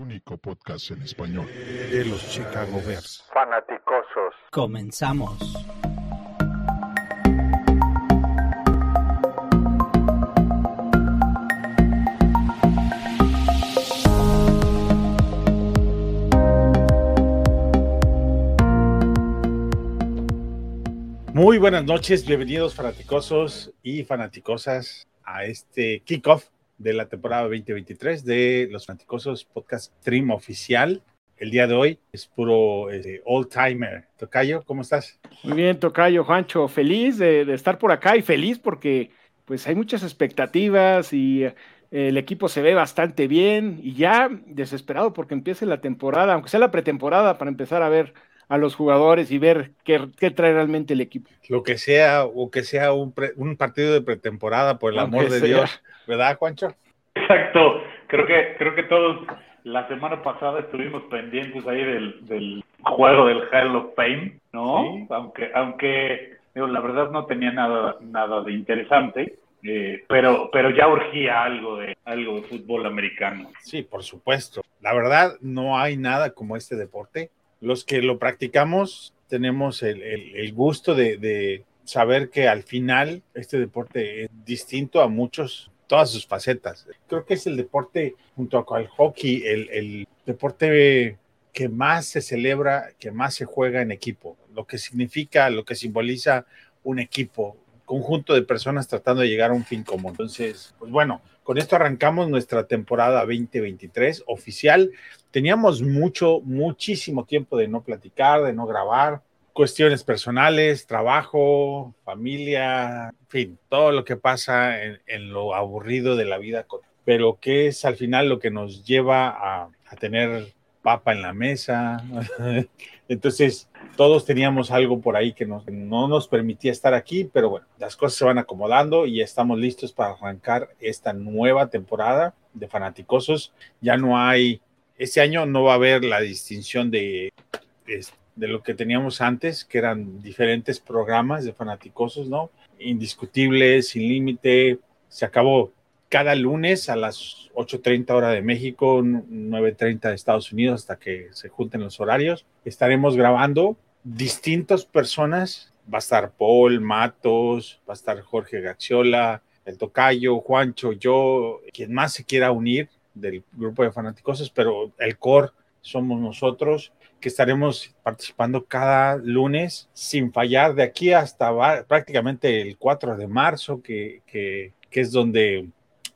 único podcast en español de los Chicago Bears. Fanaticosos. Comenzamos. Muy buenas noches, bienvenidos fanaticosos y fanaticosas a este kickoff de la temporada 2023 de Los Fanaticosos Podcast Stream Oficial. El día de hoy es puro eh, old timer. Tocayo, ¿cómo estás? Muy bien, Tocayo, Juancho, feliz de, de, estar por acá y feliz porque pues hay muchas expectativas y eh, el equipo se ve bastante bien y ya desesperado porque empiece la temporada, aunque sea la pretemporada, para empezar a ver a los jugadores y ver qué, qué, trae realmente el equipo. Lo que sea, o que sea un, pre, un partido de pretemporada, por el Aunque amor de sea. Dios, ¿verdad, Juancho? Exacto, creo que, creo que todos la semana pasada estuvimos pendientes ahí del, del juego del Hall of Fame, ¿no? Sí. Aunque, aunque digo, la verdad no tenía nada, nada de interesante. Eh, pero, pero ya urgía algo de, algo de fútbol americano. Sí, por supuesto. La verdad, no hay nada como este deporte los que lo practicamos tenemos el, el, el gusto de, de, saber que al final este deporte es distinto a muchos, todas sus facetas. Creo que es el deporte, junto al hockey, el, el deporte que más se celebra, que más se juega en equipo, lo que significa, lo que simboliza un equipo, conjunto de personas tratando de llegar a un fin común. Entonces, pues bueno, con esto arrancamos nuestra temporada 2023 oficial. Teníamos mucho, muchísimo tiempo de no platicar, de no grabar, cuestiones personales, trabajo, familia, en fin, todo lo que pasa en, lo aburrido de la vida, pero que es al final lo que nos lleva a, tener papa en la mesa. Entonces, todos teníamos algo por ahí que no nos permitía estar aquí, pero bueno, las cosas se van acomodando y estamos listos para arrancar esta nueva temporada de Fanaticosos. Ya no hay, este año no va a haber la distinción de, de, de lo que teníamos antes, que eran diferentes programas de Fanaticosos, ¿no? Indiscutibles, sin límite, se acabó cada lunes a las 8.30 hora de México, 9.30 de Estados Unidos, hasta que se junten los horarios. Estaremos grabando distintas personas. Va a estar Paul, Matos, va a estar Jorge Gaxiola, el Tocayo, Juancho, yo, quien más se quiera unir del grupo de fanáticos, pero el core somos nosotros que estaremos participando cada lunes sin fallar de aquí hasta prácticamente el 4 de marzo, que, que, que es donde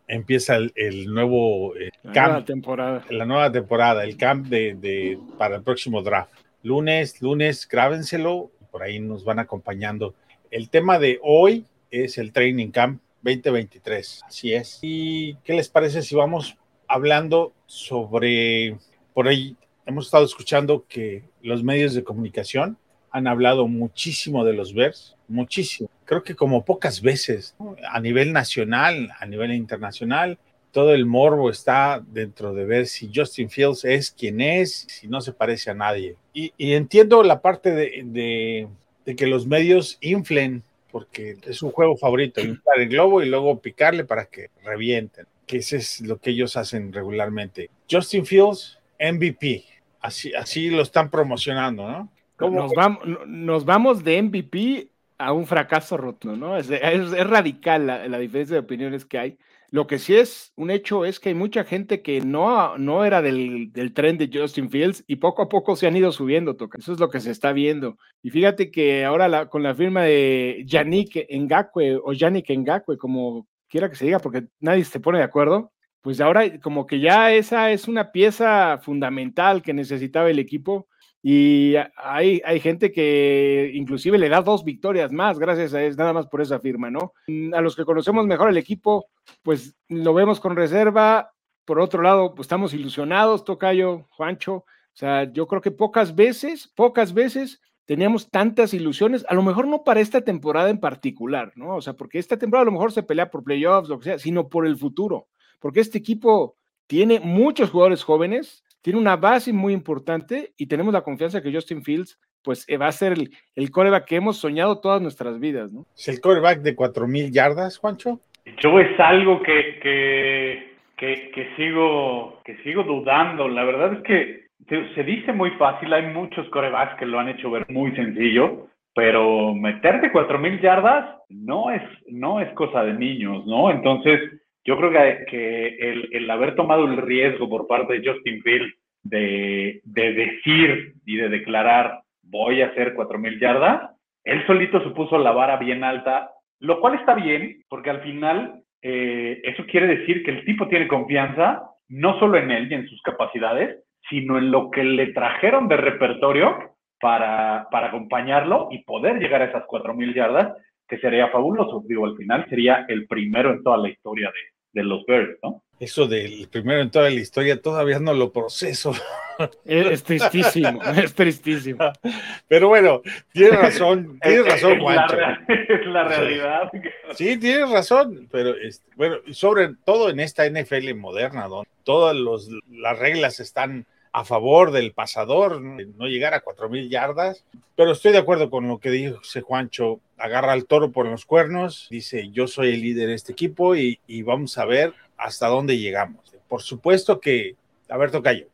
empieza el, el nuevo eh, la camp, nueva temporada. la nueva temporada, el camp de, de, para el próximo draft. Lunes, lunes, grábenselo, por ahí nos van acompañando. El tema de hoy es el Training Camp 2023, así es. ¿Y qué les parece si vamos hablando sobre, por ahí hemos estado escuchando que los medios de comunicación han hablado muchísimo de los Bears, muchísimo. Creo que como pocas veces, ¿no? a nivel nacional, a nivel internacional, todo el morbo está dentro de ver si Justin Fields es quien es, si no se parece a nadie. Y, y entiendo la parte de, de, de, que los medios inflen, porque es un juego favorito, inflar el globo y luego picarle para que revienten, que ese es lo que ellos hacen regularmente. Justin Fields, MVP, así, así lo están promocionando, ¿no? Nos vamos, nos vamos de MVP a un fracaso rotundo, ¿no? Es, es, es radical la, la, diferencia de opiniones que hay. Lo que sí es un hecho es que hay mucha gente que no, no era del, del tren de Justin Fields y poco a poco se han ido subiendo, toca. Eso es lo que se está viendo. Y fíjate que ahora la, con la firma de Yannick Ngakwe o Yannick Ngakwe, como quiera que se diga, porque nadie se pone de acuerdo, pues ahora como que ya esa es una pieza fundamental que necesitaba el equipo y hay, hay gente que inclusive le da dos victorias más gracias a eso, nada más por esa firma, ¿no? A los que conocemos mejor el equipo, pues lo vemos con reserva. Por otro lado, pues estamos ilusionados, Tocayo, Juancho. O sea, yo creo que pocas veces, pocas veces teníamos tantas ilusiones, a lo mejor no para esta temporada en particular, ¿no? O sea, porque esta temporada a lo mejor se pelea por playoffs, lo que sea, sino por el futuro. Porque este equipo tiene muchos jugadores jóvenes, tiene una base muy importante y tenemos la confianza que Justin Fields pues va a ser el, el coreback que hemos soñado todas nuestras vidas, ¿no? ¿Es el coreback de 4.000 yardas, Juancho? Yo es algo que, que, que, que, sigo, que sigo dudando. La verdad es que se, se dice muy fácil, hay muchos corebacks que lo han hecho ver muy sencillo, pero meterte cuatro mil yardas no es, no es cosa de niños, ¿no? Entonces, yo creo que, el, haber tomado el riesgo por parte de Justin Fields de, de decir y de declarar voy a hacer cuatro mil yardas, él solito se puso la vara bien alta, lo cual está bien, porque al final eh, eso quiere decir que el tipo tiene confianza no solo en él y en sus capacidades, sino en lo que le trajeron de repertorio para, para acompañarlo y poder llegar a esas 4.000 yardas, que sería fabuloso. Digo, al final sería el primero en toda la historia de, de los Bears, ¿no? Eso del primero en toda la historia todavía no lo proceso. Es, tristísimo, es tristísimo. Pero bueno, tienes razón, tienes razón, Juancho. Es la realidad. Sí, tienes razón, pero este, bueno, sobre todo en esta NFL moderna, donde todas los, las reglas están a favor del pasador, no llegar a cuatro mil yardas, pero estoy de acuerdo con lo que dice Juancho, agarra al toro por los cuernos, dice yo soy el líder de este equipo y, y vamos a ver hasta dónde llegamos. Por supuesto que, a ver, Tocayo,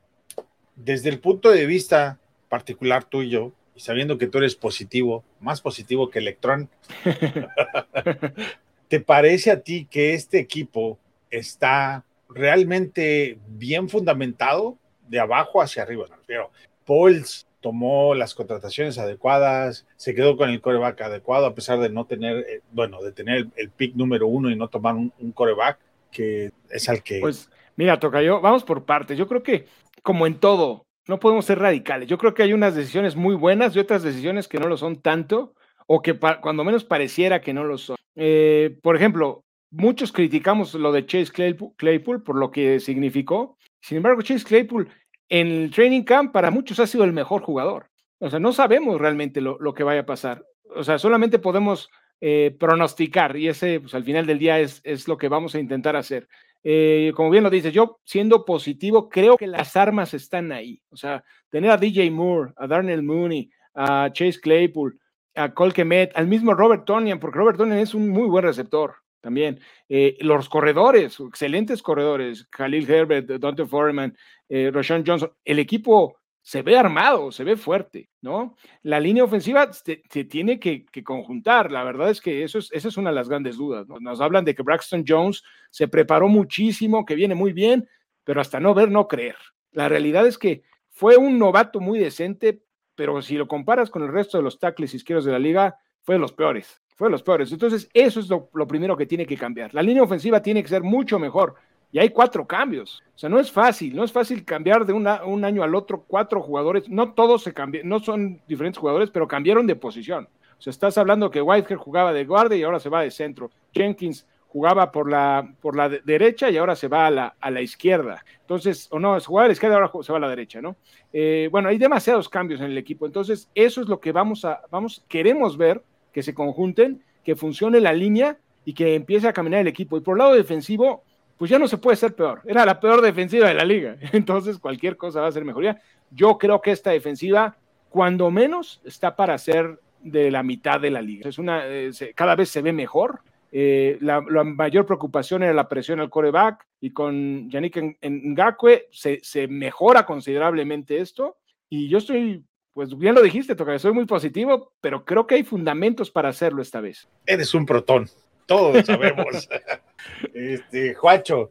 desde el punto de vista particular tuyo, y sabiendo que tú eres positivo, más positivo que Electron, ¿te parece a ti que este equipo está realmente bien fundamentado de abajo hacia arriba. Pero Pauls tomó las contrataciones adecuadas, se quedó con el coreback adecuado a pesar de no tener, eh, bueno, de tener el, pick número uno y no tomar un, un, coreback que es al que... Pues mira, toca yo, vamos por partes. Yo creo que como en todo, no podemos ser radicales. Yo creo que hay unas decisiones muy buenas y otras decisiones que no lo son tanto o que cuando menos pareciera que no lo son. Eh, por ejemplo, muchos criticamos lo de Chase Claypool, Claypool por lo que significó. Sin embargo, Chase Claypool en el training camp para muchos ha sido el mejor jugador. O sea, no sabemos realmente lo, lo que vaya a pasar. O sea, solamente podemos eh, pronosticar y ese, pues al final del día es, es lo que vamos a intentar hacer. Eh, como bien lo dices, yo siendo positivo, creo que las armas están ahí. O sea, tener a DJ Moore, a Darnell Mooney, a Chase Claypool, a Cole Kemet, al mismo Robert Tonian, porque Robert Tonian es un muy buen receptor también. Eh, los corredores, excelentes corredores, Khalil Herbert, Dante Foreman, eh, Roshan Johnson, el equipo se ve armado, se ve fuerte, ¿no? La línea ofensiva se, tiene que, conjuntar, la verdad es que eso es, esa es una de las grandes dudas, ¿no? Nos hablan de que Braxton Jones se preparó muchísimo, que viene muy bien, pero hasta no ver, no creer. La realidad es que fue un novato muy decente, pero si lo comparas con el resto de los tackles izquierdos de la liga, fue de los peores fue de los peores. Entonces, eso es lo, primero que tiene que cambiar. La línea ofensiva tiene que ser mucho mejor. Y hay cuatro cambios. O sea, no es fácil, no es fácil cambiar de una, un año al otro cuatro jugadores. No todos se cambian, no son diferentes jugadores, pero cambiaron de posición. O sea, estás hablando que Whitehead jugaba de guardia y ahora se va de centro. Jenkins jugaba por la, por la de derecha y ahora se va a la, a la izquierda. Entonces, o no, jugaba a la izquierda ahora se va a la derecha, ¿no? Eh, bueno, hay demasiados cambios en el equipo. Entonces, eso es lo que vamos a, vamos, queremos ver que se conjunten, que funcione la línea y que empiece a caminar el equipo. Y por el lado defensivo, pues ya no se puede ser peor. Era la peor defensiva de la liga. Entonces cualquier cosa va a ser mejoría. Yo creo que esta defensiva, cuando menos, está para ser de la mitad de la liga. Es una, eh, cada vez se ve mejor. Eh, la, la, mayor preocupación era la presión al coreback y con Yannick Ngakwe se, se mejora considerablemente esto. Y yo estoy pues bien lo dijiste, Toca, soy muy positivo, pero creo que hay fundamentos para hacerlo esta vez. Eres un protón, todos sabemos. este, Juacho,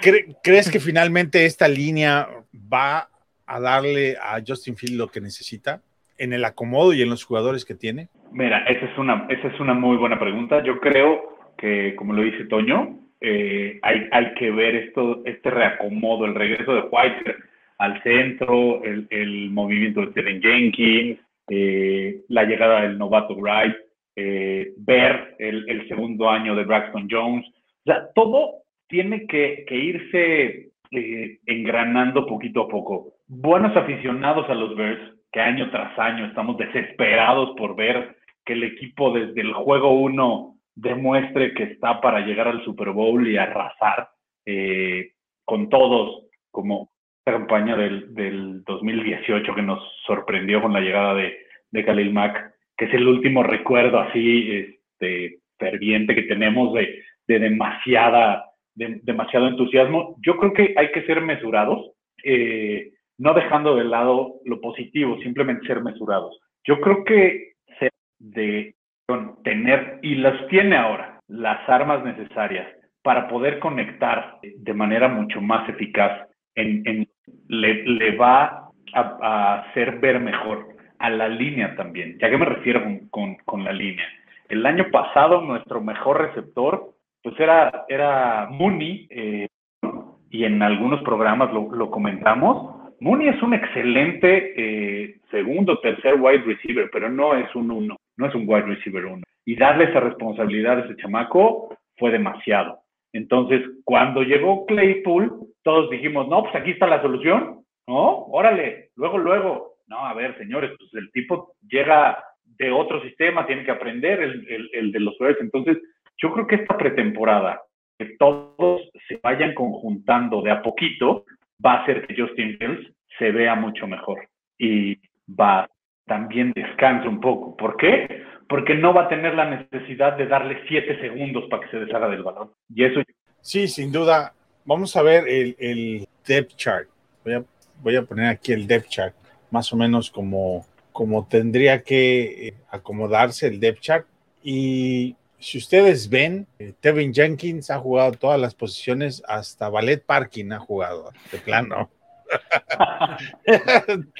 ¿cre ¿crees que finalmente esta línea va a darle a Justin Field lo que necesita en el acomodo y en los jugadores que tiene? Mira, esa es una, esa es una muy buena pregunta. Yo creo que, como lo dice Toño, eh, hay, hay que ver esto, este reacomodo, el regreso de White al centro, el, el movimiento de Steven Jenkins, eh, la llegada del novato Wright, eh, ver el, el, segundo año de Braxton Jones. O sea, todo tiene que, que irse eh, engranando poquito a poco. Buenos aficionados a los Bears, que año tras año estamos desesperados por ver que el equipo desde el juego 1 demuestre que está para llegar al Super Bowl y arrasar con todos, como, campaña del, del 2018 que nos sorprendió con la llegada de, de Khalil Mack, que es el último recuerdo así este, ferviente que tenemos de, de demasiada demasiado entusiasmo. Yo creo que hay que ser mesurados, eh, no dejando de lado lo positivo, simplemente ser mesurados. Yo creo que de tener, y las tiene ahora, las armas necesarias para poder conectar de manera mucho más eficaz, en, le, va a, hacer ver mejor a la línea también. ¿Ya qué me refiero con, con, la línea? El año pasado nuestro mejor receptor pues era, era Mooney, eh, y en algunos programas lo, lo comentamos, Mooney es un excelente eh, segundo, tercer wide receiver, pero no es un uno, no es un wide receiver uno. Y darle esa responsabilidad a ese chamaco fue demasiado. Entonces, cuando llegó Claypool, todos dijimos, no, pues aquí está la solución, ¿no? Órale, luego, luego. No, a ver, señores, pues el tipo llega de otro sistema, tiene que aprender el, el, de los jueves. Entonces, yo creo que esta pretemporada, que todos se vayan conjuntando de a poquito, va a hacer que Justin Fields se vea mucho mejor y va también descanse un poco. ¿Por qué? Porque no va a tener la necesidad de darle siete segundos para que se deshaga del balón. Y eso. Sí, sin duda. Vamos a ver el, el depth chart. Voy a, voy a, poner aquí el depth chart, más o menos como, como tendría que eh, acomodarse el depth chart. Y si ustedes ven, eh, Tevin Jenkins ha jugado todas las posiciones, hasta Ballet Parking ha jugado, de plano.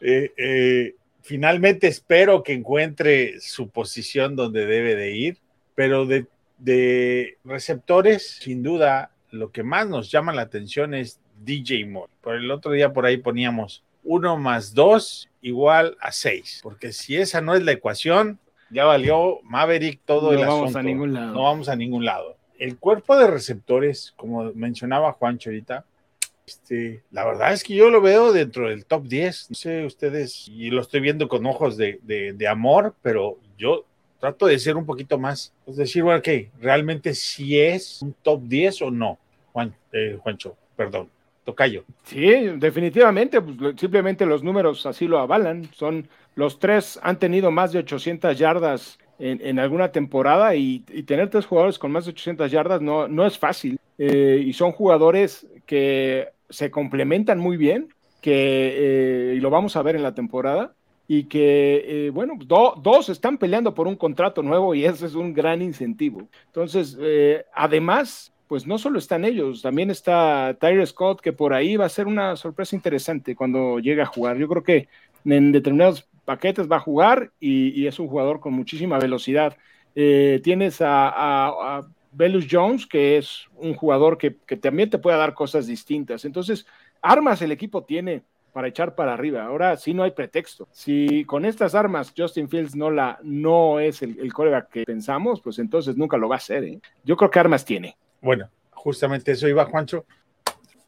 Eh, eh, finalmente espero que encuentre su posición donde debe de ir, pero de, de, receptores, sin duda, lo que más nos llama la atención es DJ Moore. Por el otro día por ahí poníamos uno más dos igual a seis, porque si esa no es la ecuación, ya valió Maverick todo el asunto. No vamos a ningún lado. No vamos a ningún lado. El cuerpo de receptores, como mencionaba Juan ahorita, este, la verdad es que yo lo veo dentro del top 10. No sé ustedes, y lo estoy viendo con ojos de, de, amor, pero yo trato de ser un poquito más. Es decir, bueno, ok, realmente si es un top 10 o no, Juan, eh, Juancho, perdón. Tocayo. Sí, definitivamente, pues, simplemente los números así lo avalan. Son los tres han tenido más de 800 yardas en, alguna temporada y, tener tres jugadores con más de 800 yardas no, no es fácil. Eh, y son jugadores que se complementan muy bien, que eh, y lo vamos a ver en la temporada, y que, eh, bueno, dos están peleando por un contrato nuevo y ese es un gran incentivo. Entonces, eh, además, pues no solo están ellos, también está Tyler Scott, que por ahí va a ser una sorpresa interesante cuando llegue a jugar. Yo creo que en determinados paquetes va a jugar y, es un jugador con muchísima velocidad. tienes a Belus Jones, que es un jugador que, también te puede dar cosas distintas. Entonces, armas el equipo tiene para echar para arriba. Ahora sí no hay pretexto. Si con estas armas Justin Fields no, la, no es el, el coreback que pensamos, pues entonces nunca lo va a hacer. ¿eh? Yo creo que armas tiene. Bueno, justamente eso iba Juancho.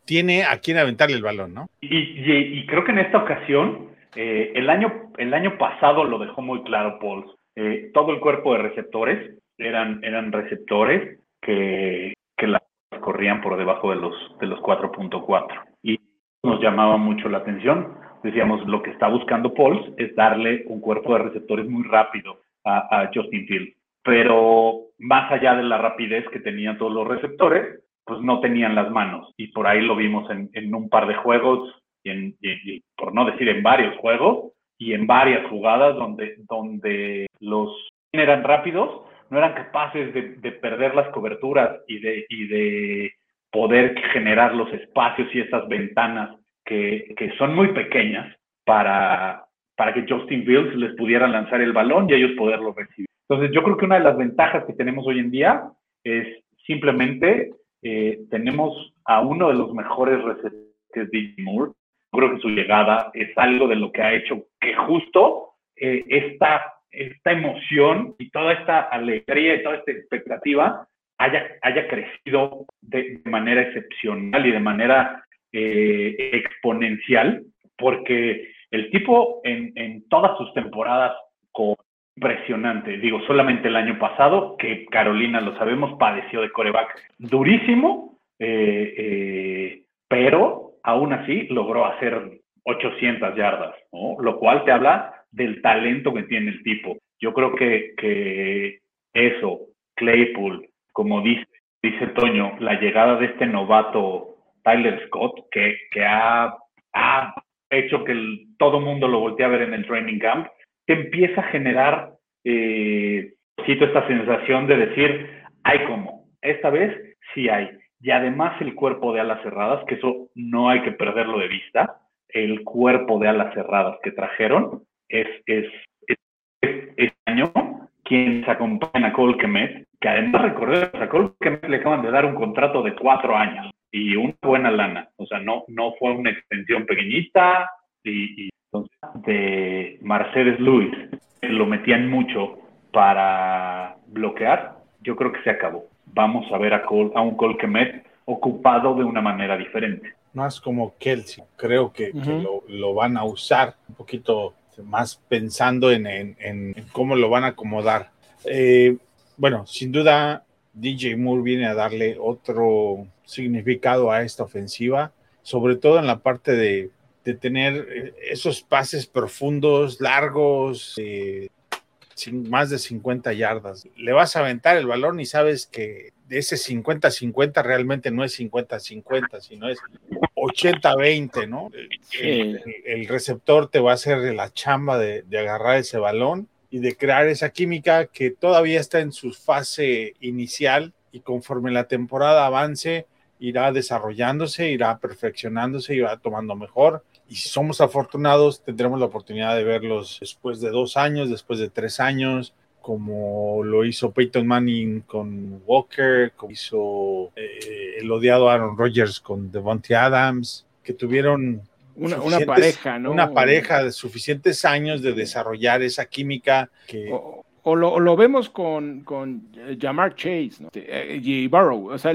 Tiene a quien aventarle el balón, ¿no? Y, creo que en esta ocasión, eh, el, año, el año pasado lo dejó muy claro Paul. Eh, todo el cuerpo de receptores eran, eran receptores que, que las corrían por debajo de los, de los 4.4. Y nos llamaba mucho la atención. Decíamos, lo que está buscando Pauls es darle un cuerpo de receptores muy rápido a, a Justin Fields. Pero más allá de la rapidez que tenían todos los receptores, pues no tenían las manos. Y por ahí lo vimos en, en un par de juegos, y, en, y, por no decir en varios juegos, y en varias jugadas donde, donde los eran rápidos, no eran capaces de, perder las coberturas y de, de poder generar los espacios y esas ventanas que, son muy pequeñas para, para que Justin Fields les pudiera lanzar el balón y ellos poderlo recibir. Entonces, yo creo que una de las ventajas que tenemos hoy en día es simplemente eh, tenemos a uno de los mejores receptores, DJ Moore. Creo que su llegada es algo de lo que ha hecho que justo eh, esta esta emoción y toda esta alegría y toda esta expectativa haya, haya crecido de, manera excepcional y de manera eh, exponencial, porque el tipo en, todas sus temporadas con impresionante. Digo, solamente el año pasado, que Carolina, lo sabemos, padeció de coreback durísimo, eh, eh, pero aún así logró hacer 800 yardas, lo cual te habla del talento que tiene el tipo. Yo creo que, que eso, Claypool, como dice, Toño, la llegada de este novato Tyler Scott, que, que ha, ha hecho que todo mundo lo voltee a ver en el training camp, te empieza a generar, eh, esta sensación de decir, hay como, esta vez sí hay. Y además el cuerpo de alas cerradas, que eso no hay que perderlo de vista, el cuerpo de alas cerradas que trajeron es, es, es, este año quienes acompañan a Cole Kemet, que además recordemos, a Cole Kemet le acaban de dar un contrato de cuatro años y una buena lana. O sea, no, no fue una extensión pequeñita y, entonces de Mercedes Luis lo metían mucho para bloquear. Yo creo que se acabó. Vamos a ver a, Cole, a un Cole Kemet ocupado de una manera diferente. Más como Kelsey, creo que, lo, lo, van a usar un poquito más pensando en, en, cómo lo van a acomodar. Eh, bueno, sin duda, DJ Moore viene a darle otro significado a esta ofensiva, sobre todo en la parte de, de tener eh, esos pases profundos, largos, eh, sin más de 50 yardas. Le vas a aventar el balón y sabes que de ese 50-50 realmente no es 50-50, sino es 80-20, ¿no? El, receptor te va a hacer la chamba de, de, agarrar ese balón y de crear esa química que todavía está en su fase inicial y conforme la temporada avance irá desarrollándose, irá perfeccionándose, irá tomando mejor. Y si somos afortunados, tendremos la oportunidad de verlos después de dos años, después de tres años, como lo hizo Peyton Manning con Walker, como hizo eh, el odiado Aaron Rodgers con Devontae Adams, que tuvieron una, una, pareja, ¿no? Una pareja de suficientes años de desarrollar esa química que... O, lo, lo, vemos con, con Jamar Chase ¿no? Eh, y Barrow. O sea,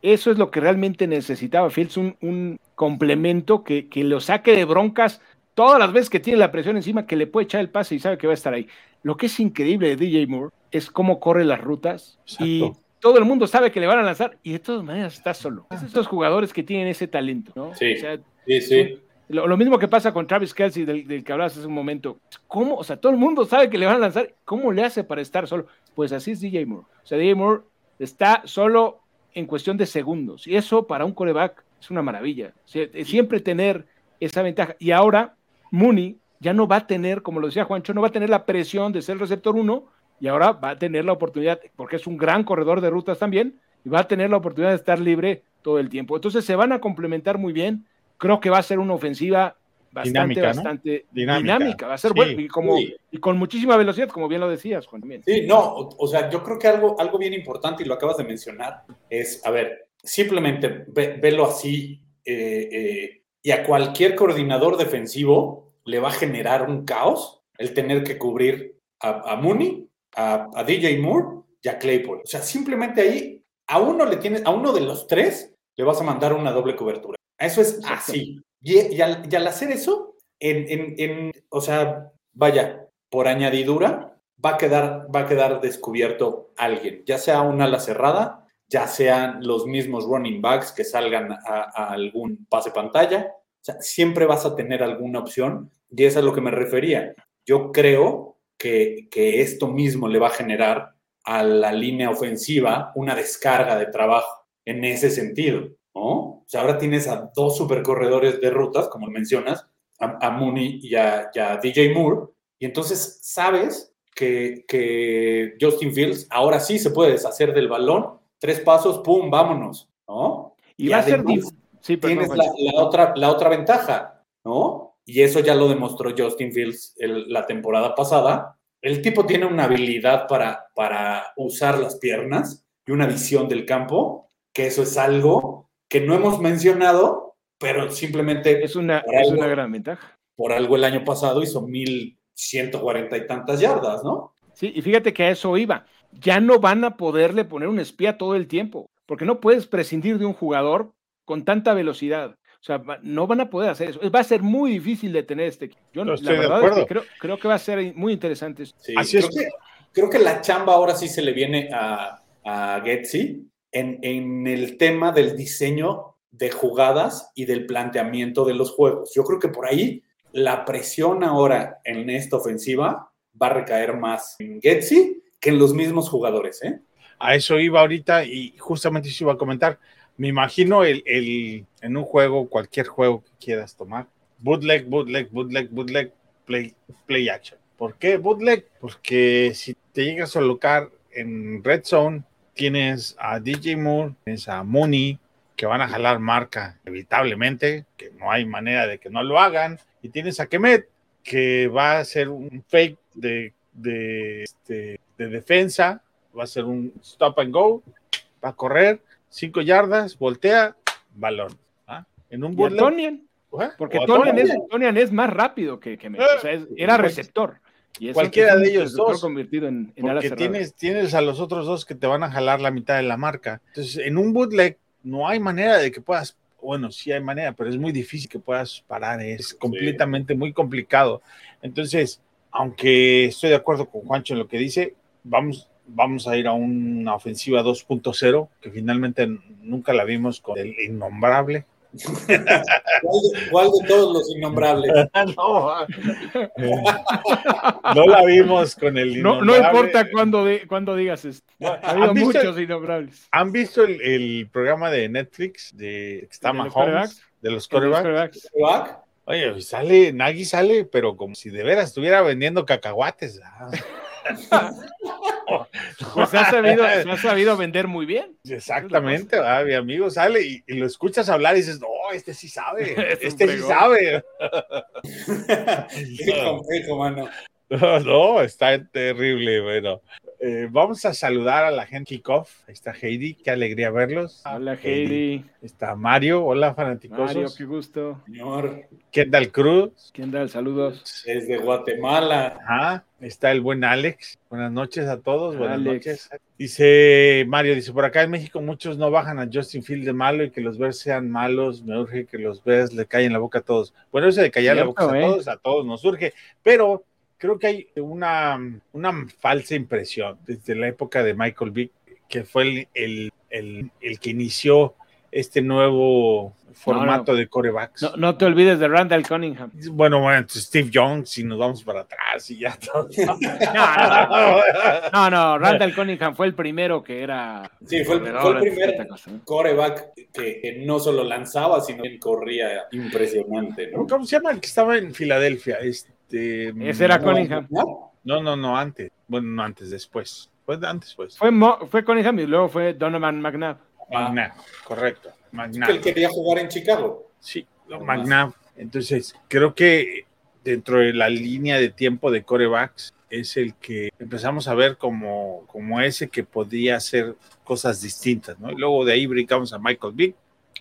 eso es lo que realmente necesitaba Fields, un, un complemento que, que, lo saque de broncas todas las veces que tiene la presión encima, que le puede echar el pase y sabe que va a estar ahí. Lo que es increíble de DJ Moore es cómo corre las rutas y todo el mundo sabe que le van a lanzar y de todas maneras está solo. Es esos jugadores que tienen ese talento, ¿no? Sí, sí, sí. Lo, mismo que pasa con Travis Kelsey, del, que hablabas hace un momento. ¿Cómo? O sea, todo el mundo sabe que le van a lanzar. ¿Cómo le hace para estar solo? Pues así es DJ Moore. O sea, DJ Moore está solo en cuestión de segundos. Y eso para un coreback es una maravilla. siempre tener esa ventaja. Y ahora Mooney ya no va a tener, como lo decía Juancho, no va a tener la presión de ser receptor 1 y ahora va a tener la oportunidad, porque es un gran corredor de rutas también, y va a tener la oportunidad de estar libre todo el tiempo. Entonces se van a complementar muy bien creo que va a ser una ofensiva bastante, dinámica, bastante dinámica. Va a ser bueno y, como, y con muchísima velocidad, como bien lo decías, Juan. Sí, no, o, sea, yo creo que algo, algo bien importante, y lo acabas de mencionar, es, a ver, simplemente ve, velo así, eh, eh, y a cualquier coordinador defensivo le va a generar un caos el tener que cubrir a, Mooney, a, a, DJ Moore y a Claypool. O sea, simplemente ahí, a uno le tienes, a uno de los tres le vas a mandar una doble cobertura. Eso es así. Y, al, hacer eso, en, o sea, vaya, por añadidura, va a, quedar, va a quedar descubierto alguien, ya sea una ala cerrada, ya sean los mismos running backs que salgan a, algún pase pantalla. Siempre vas a tener alguna opción y eso es a lo que me refería. Yo creo que, que esto mismo le va a generar a la línea ofensiva una descarga de trabajo en ese sentido. O sea, ahora tienes a dos supercorredores de rutas, como mencionas, a, Mooney y a, DJ Moore, y entonces sabes que, Justin Fields ahora sí se puede deshacer del balón, tres pasos, pum, vámonos, ¿no? Y, va a ser sí, tienes la, otra, la otra ventaja, ¿no? Y eso ya lo demostró Justin Fields la temporada pasada. El tipo tiene una habilidad para, para usar las piernas y una visión del campo, que eso es algo que no hemos mencionado, pero simplemente... Es una, es una gran ventaja. Por algo el año pasado hizo 1140 y tantas yardas, ¿no? Sí, y fíjate que a eso iba. Ya no van a poderle poner un espía todo el tiempo, porque no puedes prescindir de un jugador con tanta velocidad. O sea, no van a poder hacer eso. Va a ser muy difícil de tener este. Yo la verdad es que creo, que va a ser muy interesante. Sí, Así creo, es. Que, creo que la chamba ahora sí se le viene a, a Getsi en, el tema del diseño de jugadas y del planteamiento de los juegos. Yo creo que por ahí la presión ahora en esta ofensiva va a recaer más en Getsi que en los mismos jugadores. ¿eh? a eso iba ahorita y justamente eso iba a comentar. Me imagino el, el, en un juego, cualquier juego que quieras tomar, bootleg, bootleg, bootleg, bootleg, play, play action. ¿Por qué bootleg? Porque si te llegas a colocar en Red Zone, tienes a DJ Moore, tienes a Mooney, que van a jalar marca inevitablemente, que no hay manera de que no lo hagan, y tienes a Kemet, que va a ser un fake de, de, este, de defensa, va a ser un stop and go, va a correr cinco yardas, voltea, balón. ¿ah? En un Tonian, ¿Eh? porque Tonian es, Tonian es, más rápido que, que o sea, era receptor. Y cualquiera de ellos dos. Convertido en, en porque tienes, tienes a los otros dos que te van a jalar la mitad de la marca. Entonces, en un bootleg no hay manera de que puedas, bueno, sí hay manera, pero es muy difícil que puedas parar, es completamente muy complicado. Entonces, aunque estoy de acuerdo con Juancho en lo que dice, vamos, vamos a ir a una ofensiva 2.0, que finalmente nunca la vimos con el innombrable. ¿Cuál, de, todos los innombrables? no, la vimos con el innombrable. No, importa cuándo, cuando digas esto. Ha habido muchos innombrables. ¿Han visto el, programa de Netflix de está Mahomes? De los corebacks. Oye, sale, Nagy sale, pero como si de veras estuviera vendiendo cacahuates. Pues se ha, sabido, se ha sabido vender muy bien. Exactamente, mi amigo sale y, lo escuchas hablar y dices, no, este sí sabe, este sí sabe. Qué complejo, mano. No, no, está terrible, bueno. Eh, vamos a saludar a la gente kickoff. Ahí está Heidi, qué alegría verlos. Hola Heidi. Está Mario, hola fanáticos. Mario, qué gusto. Señor. Kendall Cruz. Kendall, saludos. Desde Guatemala. Ajá, está el buen Alex. Buenas noches a todos, buenas noches. Dice Mario, dice, por acá en México muchos no bajan a Justin Field de malo y que los Bears sean malos, me urge que los Bears le callen la boca a todos. Bueno, eso de callar la boca a ¿eh? todos, a todos nos urge, pero creo que hay una, una falsa impresión desde la época de Michael Vick, que fue el, el, el, que inició este nuevo formato de corebacks. No, no, te olvides de Randall Cunningham. Bueno, bueno, Steve Young, si nos vamos para atrás y ya todo. no, no, Randall Cunningham fue el primero que era. Sí, fue el, fue el primer coreback que, que, no solo lanzaba, sino que corría impresionante. ¿no? ¿Cómo se llama el que estaba en Filadelfia? Este, este, Ese era Cunningham. No, no, no, antes. Bueno, no antes, después. Fue antes, pues. Fue, fue Cunningham y luego fue Donovan McNabb. McNabb, correcto. McNabb. Él quería jugar en Chicago. Sí, McNabb. Entonces, creo que dentro de la línea de tiempo de corebacks es el que empezamos a ver como, como ese que podía hacer cosas distintas, ¿no? Y luego de ahí brincamos a Michael Vick.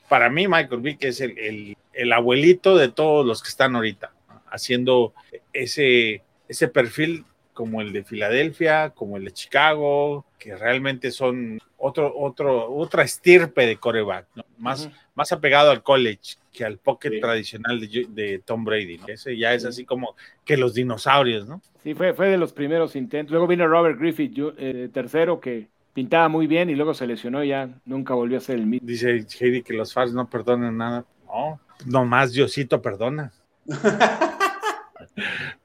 Para mí, Michael Vick es el, el, el abuelito de todos los que están ahorita haciendo ese, ese perfil como el de Filadelfia, como el de Chicago, que realmente son otro, otro, otra estirpe de coreback, más, más apegado al college que al pocket tradicional de, Tom Brady. Ese ya es así como que los dinosaurios, ¿no? Sí, fue, fue de los primeros intentos. Luego vino Robert Griffith, eh, tercero, que pintaba muy bien y luego se lesionó y ya nunca volvió a ser el mismo. Dice Heidi que los fans no perdonan nada. No, nomás Diosito perdona.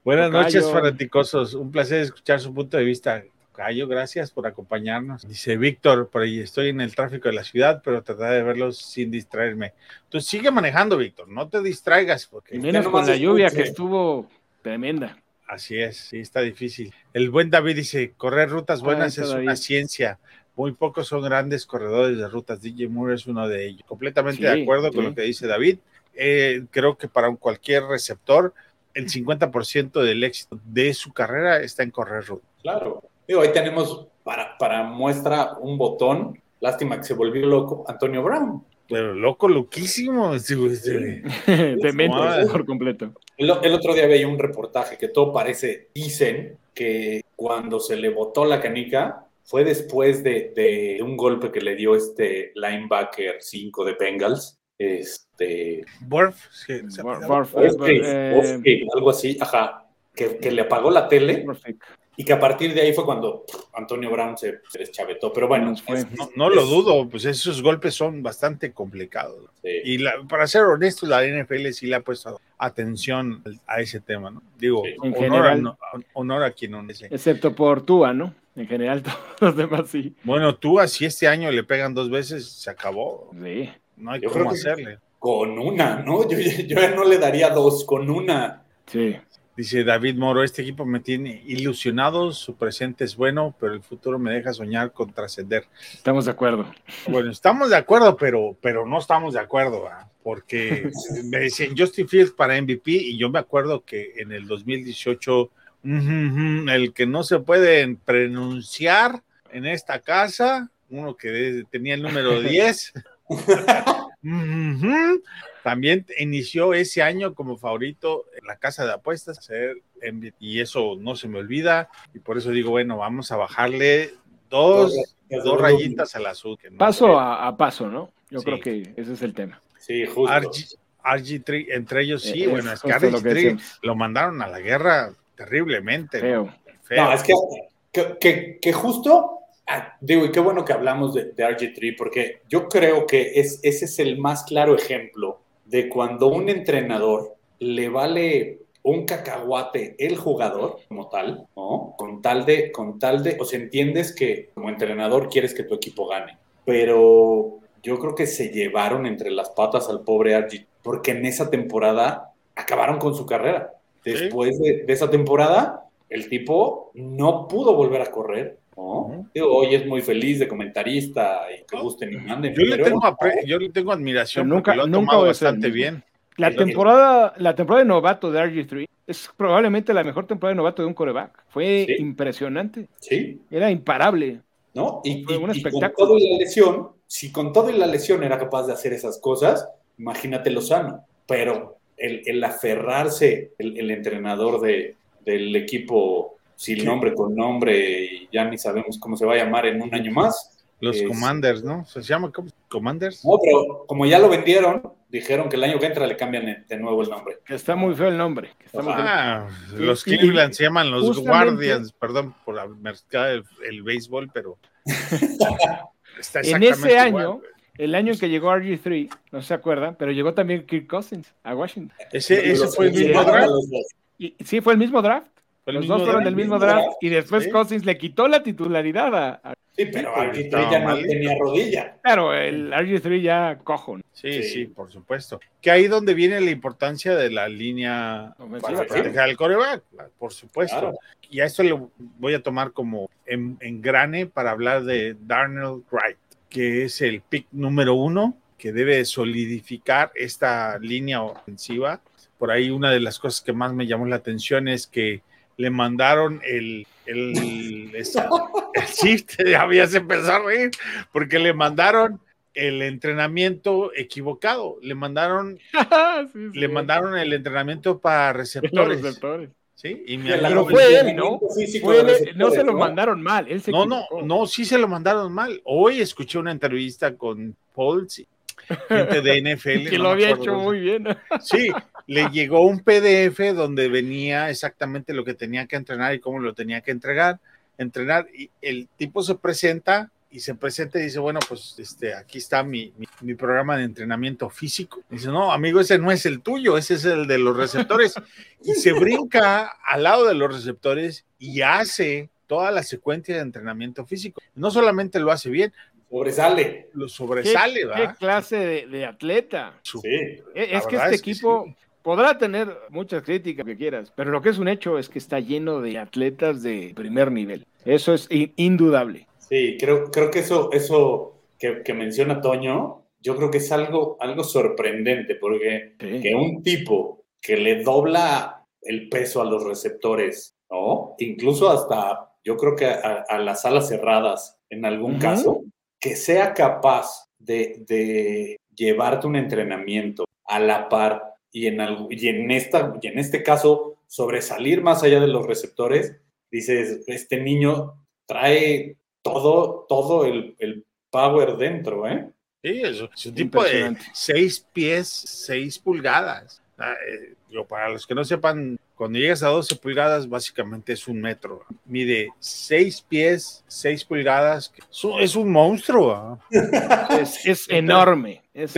Buenas noches, fanáticosos. Un placer escuchar su punto de vista. Cayo, gracias por acompañarnos. Dice Víctor, por ahí estoy en el tráfico de la ciudad, pero trataré de verlos sin distraerme. Entonces sigue manejando, Víctor, no te distraigas. Porque y menos con la lluvia que estuvo tremenda. Así es, sí, está difícil. El buen David dice, correr rutas buenas es una ciencia. Muy pocos son grandes corredores de rutas. DJ Moore es uno de ellos. Completamente de acuerdo con lo que dice David. Eh, creo que para cualquier receptor, el 50% del éxito de su carrera está en correr ruta. Claro. Digo, ahí tenemos para, para muestra un botón. Lástima que se volvió loco Antonio Brown. Pero loco, loquísimo. Demente por completo. El, otro día veía un reportaje que todo parece, dicen que cuando se le botó la canica fue después de, de un golpe que le dio este linebacker 5 de Bengals este. Borf, eh, algo así, ajá. Que, le apagó la tele. Y que a partir de ahí fue cuando Antonio Brown se, se deschavetó. Pero bueno, no, lo dudo, pues esos golpes son bastante complicados. Y para ser honesto, la NFL sí le ha puesto atención a ese tema, ¿no? Digo, honor, a, honor, a, quien no Excepto por Tua, ¿no? En general, todos los demás sí. Bueno, tú así este año le pegan dos veces, se acabó. Sí. No hay Yo cómo creo hacerle. Con una, ¿no? Yo, yo ya no le daría dos, con una. Sí. Dice David Moro, este equipo me tiene ilusionado, su presente es bueno, pero el futuro me deja soñar con trascender. Estamos de acuerdo. Bueno, estamos de acuerdo, pero, pero no estamos de acuerdo, ¿ah? porque me decían Justin Fields para MVP y yo me acuerdo que en el 2018, ujú, ujú, el que no se puede pronunciar en esta casa, uno que tenía el número 10, también inició ese año como favorito en la casa de apuestas y eso no se me olvida y por eso digo, bueno, vamos a bajarle dos, Dos dos rayitas al azul. que no- Paso a, a paso, ¿no? Yo Sí. creo que ese es el tema. Sí, justo. RG, RG3, entre ellos sí, Eh, bueno, es es que justo lo que RG3 decíamos. lo mandaron a la guerra terriblemente. Feo. feo. No, es que, que, que- que justo, ah, digo, y qué bueno que hablamos de, de RG3, porque yo creo que es, ese es el más claro ejemplo de cuando un entrenador le vale un cacahuate el jugador como tal, ¿no? Con tal de, con tal de, o sea, entiendes que como entrenador quieres que tu equipo gane, pero yo creo que se llevaron entre las patas al pobre RG, porque en esa temporada acabaron con su carrera. Sí. Después de, de esa temporada, el tipo no pudo volver a correr. ¿No? Digo, hoy es muy feliz de comentarista y que gusten y manden. Yo le, tengo yo le tengo admiración Pero nunca- lo ha nunca tomado bastante bien. La Es lo que- temporada, la temporada de novato de RG3 es probablemente la mejor temporada de novato de un coreback. Fue Sí. impresionante. Sí, Era imparable. ¿no? Y, Fue y- un y con todo y la lesión, si con todo y la lesión era capaz de hacer esas cosas, imagínate Lozano. Pero el, el aferrarse, el, el entrenador de, del equipo sin nombre, con nombre, y ya ni sabemos cómo se va a llamar en un año más. Los Es- Commanders, ¿no? ¿Se llama ¿cómo? Commanders? No, pero como ya lo vendieron, dijeron que el año que entra le cambian de nuevo el nombre. Que está muy feo el nombre. que está muy feo. Ah, los y- Cleveland se llaman los justamente- Guardians, perdón por la merced el, el béisbol, pero está En ese igual. año, el año en que llegó RG3, no se acuerdan, pero llegó también Kirk Cousins a Washington. Ese, ese fue el mismo draft. Y sí, fue el mismo draft. Los mismo dos fueron del mismo draft draft. y después Sí. Cousins le quitó la titularidad a, a- Sí, pero aquí estaba ya no tenía rodilla. Claro, el RG3 ya cojo. ¿no? Sí, Sí. sí, por supuesto. Que ahí donde viene la importancia de la línea Ofensiva, para sí. proteger al coreback, por supuesto. Claro. Y a esto lo voy a tomar como en, engrane para hablar de Darnell Wright, que es el pick número uno que debe solidificar esta línea ofensiva. Por ahí una de las cosas que más me llamó la atención es que le mandaron el, el, este, el sí, te habías empezado a reír, porque le mandaron el entrenamiento equivocado, le mandaron, Sí, sí. le mandaron el entrenamiento para Los receptores, receptores. ¿sí? Y mi El Pero amigo- fue él, ¿no? Fue él, no se lo mandaron mal, él se No, no, equivocó. no, sí se lo mandaron mal. Hoy escuché una entrevista con Paul, sí, gente de NFL. que no lo me había hecho muy bien. Sí, le llegó un PDF donde venía exactamente lo que tenía que entrenar y cómo lo tenía que entregar, entrenar. Y el tipo se presenta y se presenta y dice, bueno, pues este, aquí está mi, mi, mi programa de entrenamiento físico. Dice, no, amigo, ese no es el tuyo, ese es el de los receptores. y se brinca al lado de los receptores y hace toda la secuencia de entrenamiento físico. No solamente lo hace bien, Sobresale. lo ¿Qué, sobresale, qué ¿verdad? clase de, de atleta? Sí. Es, La es que este es que equipo sí. Podrá tener muchas críticas que quieras, pero lo que es un hecho es que está lleno de atletas de primer nivel. Eso es in- indudable. Sí, creo, creo que eso, eso que, que menciona Toño, yo creo que es algo, algo sorprendente, porque Sí. que un tipo que le dobla el peso a los receptores, ¿no? Incluso hasta, yo creo que a, a las alas cerradas, en algún caso, que sea capaz de, de llevarte un entrenamiento a la par y en, algo- y, en esta, y en este caso sobresalir más allá de los receptores, dices, este niño trae todo, todo el, el power dentro, ¿eh? Sí, es, es un tipo de seis pies, seis pulgadas. Ah, eh, digo, para los que no sepan, cuando llegas a 12 pulgadas, básicamente es un metro. Mide seis pies, seis pulgadas. Es un, es un monstruo. Es, es enorme. Es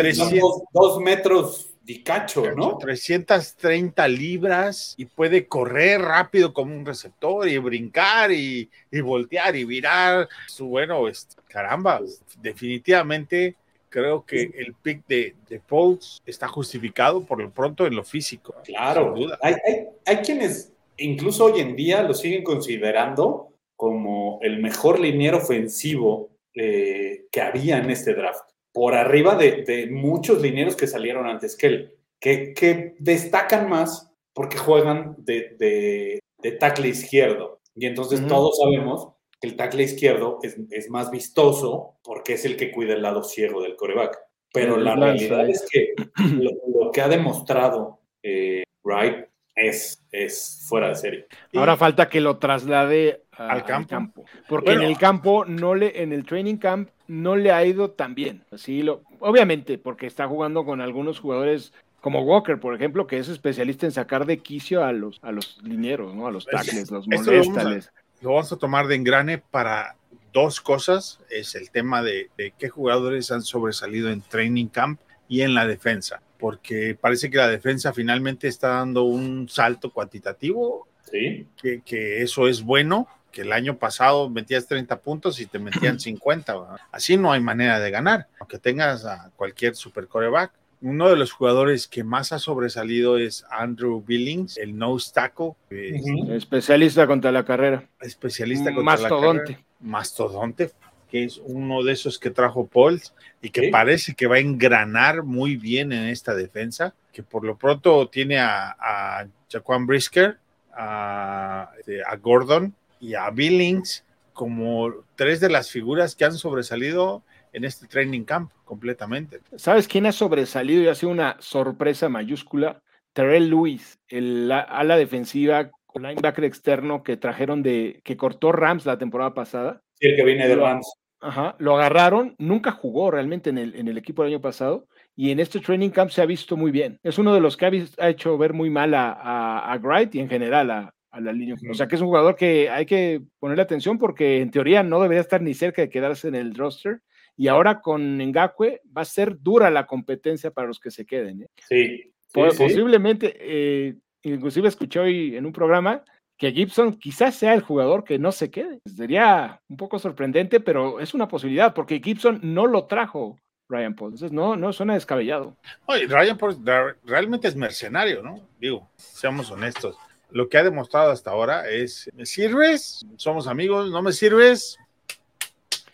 dos metros Dicacho, ¿no? 330 libras y puede correr rápido como un receptor y brincar y, y voltear y virar. Su, bueno, es, caramba, definitivamente creo que el pick de, de Pauls está justificado por lo pronto en lo físico. Claro, hay, hay, hay, quienes incluso hoy en día lo siguen considerando como el mejor liniero ofensivo eh, que había en este draft, por arriba de, de, muchos linieros que salieron antes que él, que, que destacan más porque juegan de, de, de tackle izquierdo. Y entonces uh -huh. todos sabemos que el tackle izquierdo es, es, más vistoso porque es el que cuida el lado ciego del coreback. Pero la realidad es que lo, lo que ha demostrado eh, Wright es, es fuera de serie. Ahora falta que lo traslade a, al, campo. al, campo. Porque bueno, en el campo, no le, en el training camp, no le ha ido tan bien. Así lo, obviamente, porque está jugando con algunos jugadores como Walker, por ejemplo, que es especialista en sacar de quicio a los, a los linieros, ¿no? A los tackles, los molestales. Lo, lo vamos a tomar de engrane para dos cosas. Es el tema de, de qué jugadores han sobresalido en training camp y en la defensa porque parece que la defensa finalmente está dando un salto cuantitativo, sí. que, que, eso es bueno, que el año pasado metías 30 puntos y te metían 50, ¿verdad? así no hay manera de ganar, aunque tengas a cualquier super coreback. Uno de los jugadores que más ha sobresalido es Andrew Billings, el nose. Uh -huh. Especialista contra la carrera. Especialista contra Mastodonte. la carrera. Mastodonte que es uno de esos que trajo Paul y que ¿Sí? parece que va a engranar muy bien en esta defensa, que por lo pronto tiene a, a Jaquan Brisker, a, este, a, Gordon y a Billings como tres de las figuras que han sobresalido en este training camp completamente. ¿Sabes quién ha sobresalido y ha sido una sorpresa mayúscula? Terrell Lewis, el ala defensiva linebacker externo que trajeron de que cortó Rams la temporada pasada. Sí, el que viene de Rams. Ajá, lo agarraron, nunca jugó realmente en el, en el equipo del año pasado y en este training camp se ha visto muy bien. Es uno de los que ha, visto, ha hecho ver muy mal a, a, a Wright y en general a, a la línea. O sea que es un jugador que hay que ponerle atención porque en teoría no debería estar ni cerca de quedarse en el roster. Y ahora con Ngakwe va a ser dura la competencia para los que se queden. ¿eh? Sí. sí, Posiblemente, sí. Eh, inclusive escuché hoy en un programa que Gibson quizás sea el jugador que no se quede. Sería un poco sorprendente, pero es una posibilidad porque Gibson no lo trajo Ryan Paul. Entonces no, no suena descabellado. Oye, Ryan Paul realmente es mercenario, ¿no? Digo, seamos honestos. Lo que ha demostrado hasta ahora es, ¿me sirves? Somos amigos, ¿no me sirves?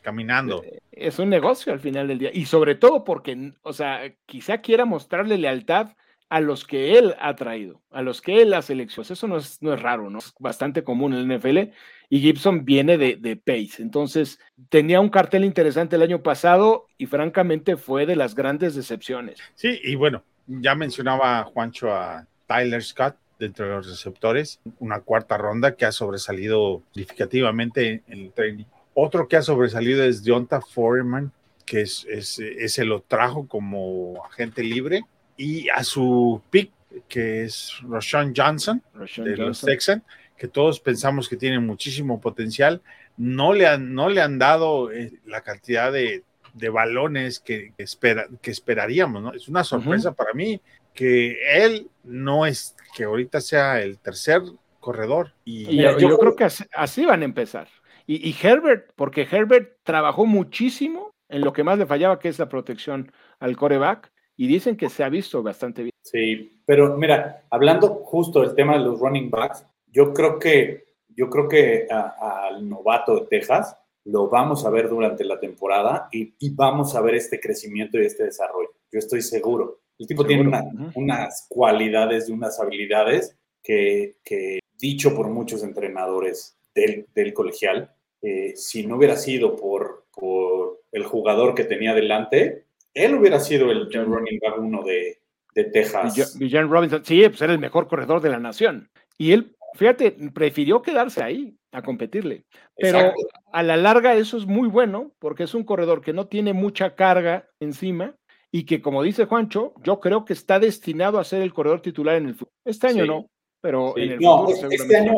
Caminando. Es un negocio al final del día. Y sobre todo porque, o sea, quizá quiera mostrarle lealtad a los que él ha traído, a los que él ha seleccionado. Eso no es, no es raro, ¿no? Es bastante común en el NFL. Y Gibson viene de, de, Pace. Entonces, tenía un cartel interesante el año pasado y francamente fue de las grandes decepciones. Sí, y bueno, ya mencionaba Juancho a Tyler Scott dentro de los receptores, una cuarta ronda que ha sobresalido significativamente en el training. Otro que ha sobresalido es Deonta Foreman, que es, es, ese lo trajo como agente libre y a su pick, que es Roshan Johnson, Roshan de Johnson. los Texans, que todos pensamos que tiene muchísimo potencial, no le han, no le han dado eh, la cantidad de, de balones que, espera, que esperaríamos, ¿no? Es una sorpresa uh -huh. para mí que él no es, que ahorita sea el tercer corredor. Y, yo, yo, creo que así, así van a empezar. Y, y, Herbert, porque Herbert trabajó muchísimo en lo que más le fallaba, que es la protección al coreback, y dicen que se ha visto bastante bien. Sí, pero mira, hablando justo del tema de los running backs, yo creo que, yo creo que al novato de Texas lo vamos a ver durante la temporada y, y, vamos a ver este crecimiento y este desarrollo. Yo estoy seguro. El tipo seguro. tiene una, uh -huh. unas cualidades y unas habilidades que, que dicho por muchos entrenadores del, del colegial, eh, si no hubiera sido por, por el jugador que tenía delante, él hubiera sido el, el running back uno de, de Texas. Villan Robinson, sí, pues era el mejor corredor de la nación. Y él, fíjate, prefirió quedarse ahí a competirle. Pero Exacto. a la larga eso es muy bueno porque es un corredor que no tiene mucha carga encima y que, como dice Juancho, yo creo que está destinado a ser el corredor titular en el fútbol. Este año sí. no, pero sí. en el no, futuro este año,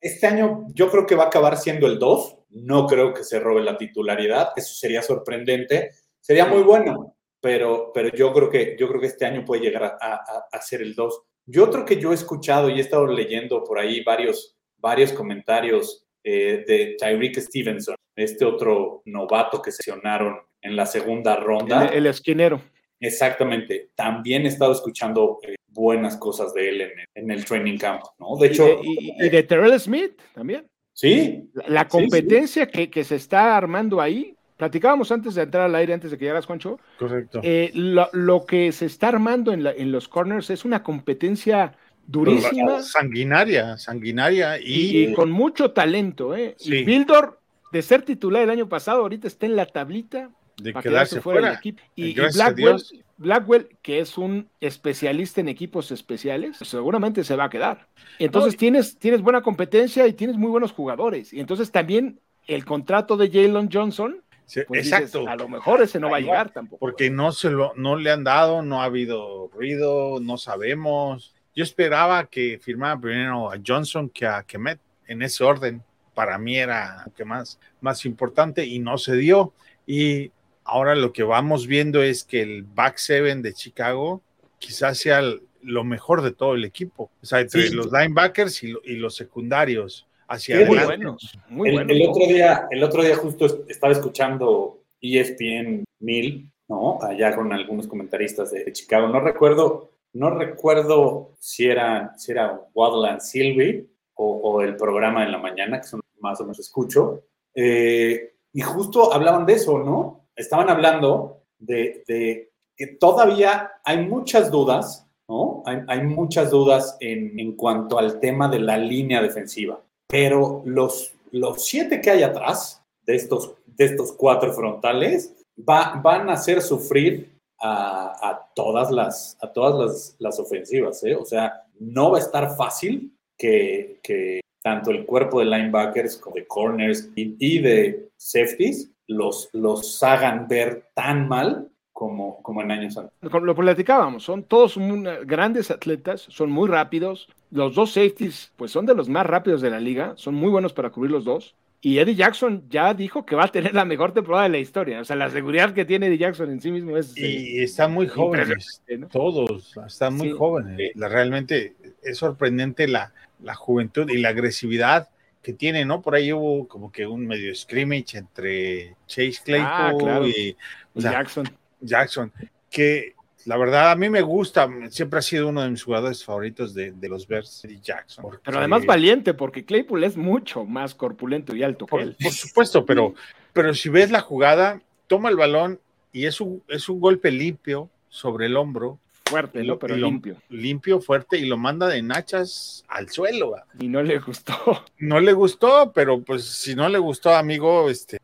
este año yo creo que va a acabar siendo el 2. No creo que se robe la titularidad. Eso sería sorprendente. Sería muy bueno pero, pero yo, creo que, yo creo que este año puede llegar a, ser el 2. Yo otro que yo he escuchado y he estado leyendo por ahí varios, varios comentarios eh, de Tyreek Stevenson, este otro novato que seleccionaron en la segunda ronda. El, esquinero. Exactamente. También he estado escuchando eh, buenas cosas de él en, el training camp, ¿no? De hecho. Y de, Terrell Smith también. Sí. La, competencia Que, que, se está armando ahí Platicábamos antes de entrar al aire, antes de que llegaras, Juancho. Correcto. Eh, lo, que se está armando en, los corners es una competencia durísima. Sanguinaria, sanguinaria y, con mucho talento. ¿eh? Y Bildor, de ser titular el año pasado, ahorita está en la tablita. De quedarse, fuera, del equipo. Y, Blackwell, Blackwell, que es un especialista en equipos especiales, seguramente se va a quedar. Entonces tienes, tienes buena competencia y tienes muy buenos jugadores. Y entonces también el contrato de Jalen Johnson pues exacto. a lo mejor ese no va a llegar tampoco. Porque no se lo, no le han dado, no ha habido ruido, no sabemos. Yo esperaba que firmara primero a Johnson que a Kemet en ese orden. Para mí era que más, más importante y no se dio. Y ahora lo que vamos viendo es que el back seven de Chicago quizás sea lo mejor de todo el equipo. O sea, entre los linebackers y, y los secundarios hacia muy buenos, muy el, buenos. El otro, día, el otro día justo estaba escuchando ESPN 1000, ¿no? Allá con algunos comentaristas de, Chicago. No recuerdo, no recuerdo si era, si era Wadland Silvi o, el programa en la mañana, que son más o menos escucho. Eh, y justo hablaban de eso, ¿no? Estaban hablando de, de que todavía hay muchas dudas, ¿no? Hay, hay muchas dudas en, en, cuanto al tema de la línea defensiva pero los, los siete que hay atrás de estos, de estos cuatro frontales va, van a hacer sufrir a, todas, las, a todas las, ofensivas. ¿eh? O sea, no va a estar fácil que, que tanto el cuerpo de linebackers como de corners y, de safeties los, los hagan ver tan mal como, como en años antes. Lo platicábamos, son todos grandes atletas, son muy rápidos. Los dos safeties, pues son de los más rápidos de la liga, son muy buenos para cubrir los dos. Y Eddie Jackson ya dijo que va a tener la mejor temporada de la historia. O sea, la seguridad que tiene Eddie Jackson en sí mismo es. Y están muy jóvenes, todos, están muy jóvenes. realmente es sorprendente la, la juventud y la agresividad que tiene, ¿no? Por ahí hubo como que un medio scrimmage entre Chase ah, Claypool y, Jackson. Jackson, que la verdad a mí me gusta, siempre ha sido uno de mis jugadores favoritos de, los Bears, Jackson. Pero además valiente, porque Claypool es mucho más corpulento y alto por, que él. Por supuesto, pero, pero si ves la jugada, toma el balón y es un, es un golpe limpio sobre el hombro. Fuerte, ¿no? Pero limpio. Limpio, fuerte, y lo manda de nachas al suelo. Y no le gustó. No le gustó, pero pues si no le gustó, amigo, este,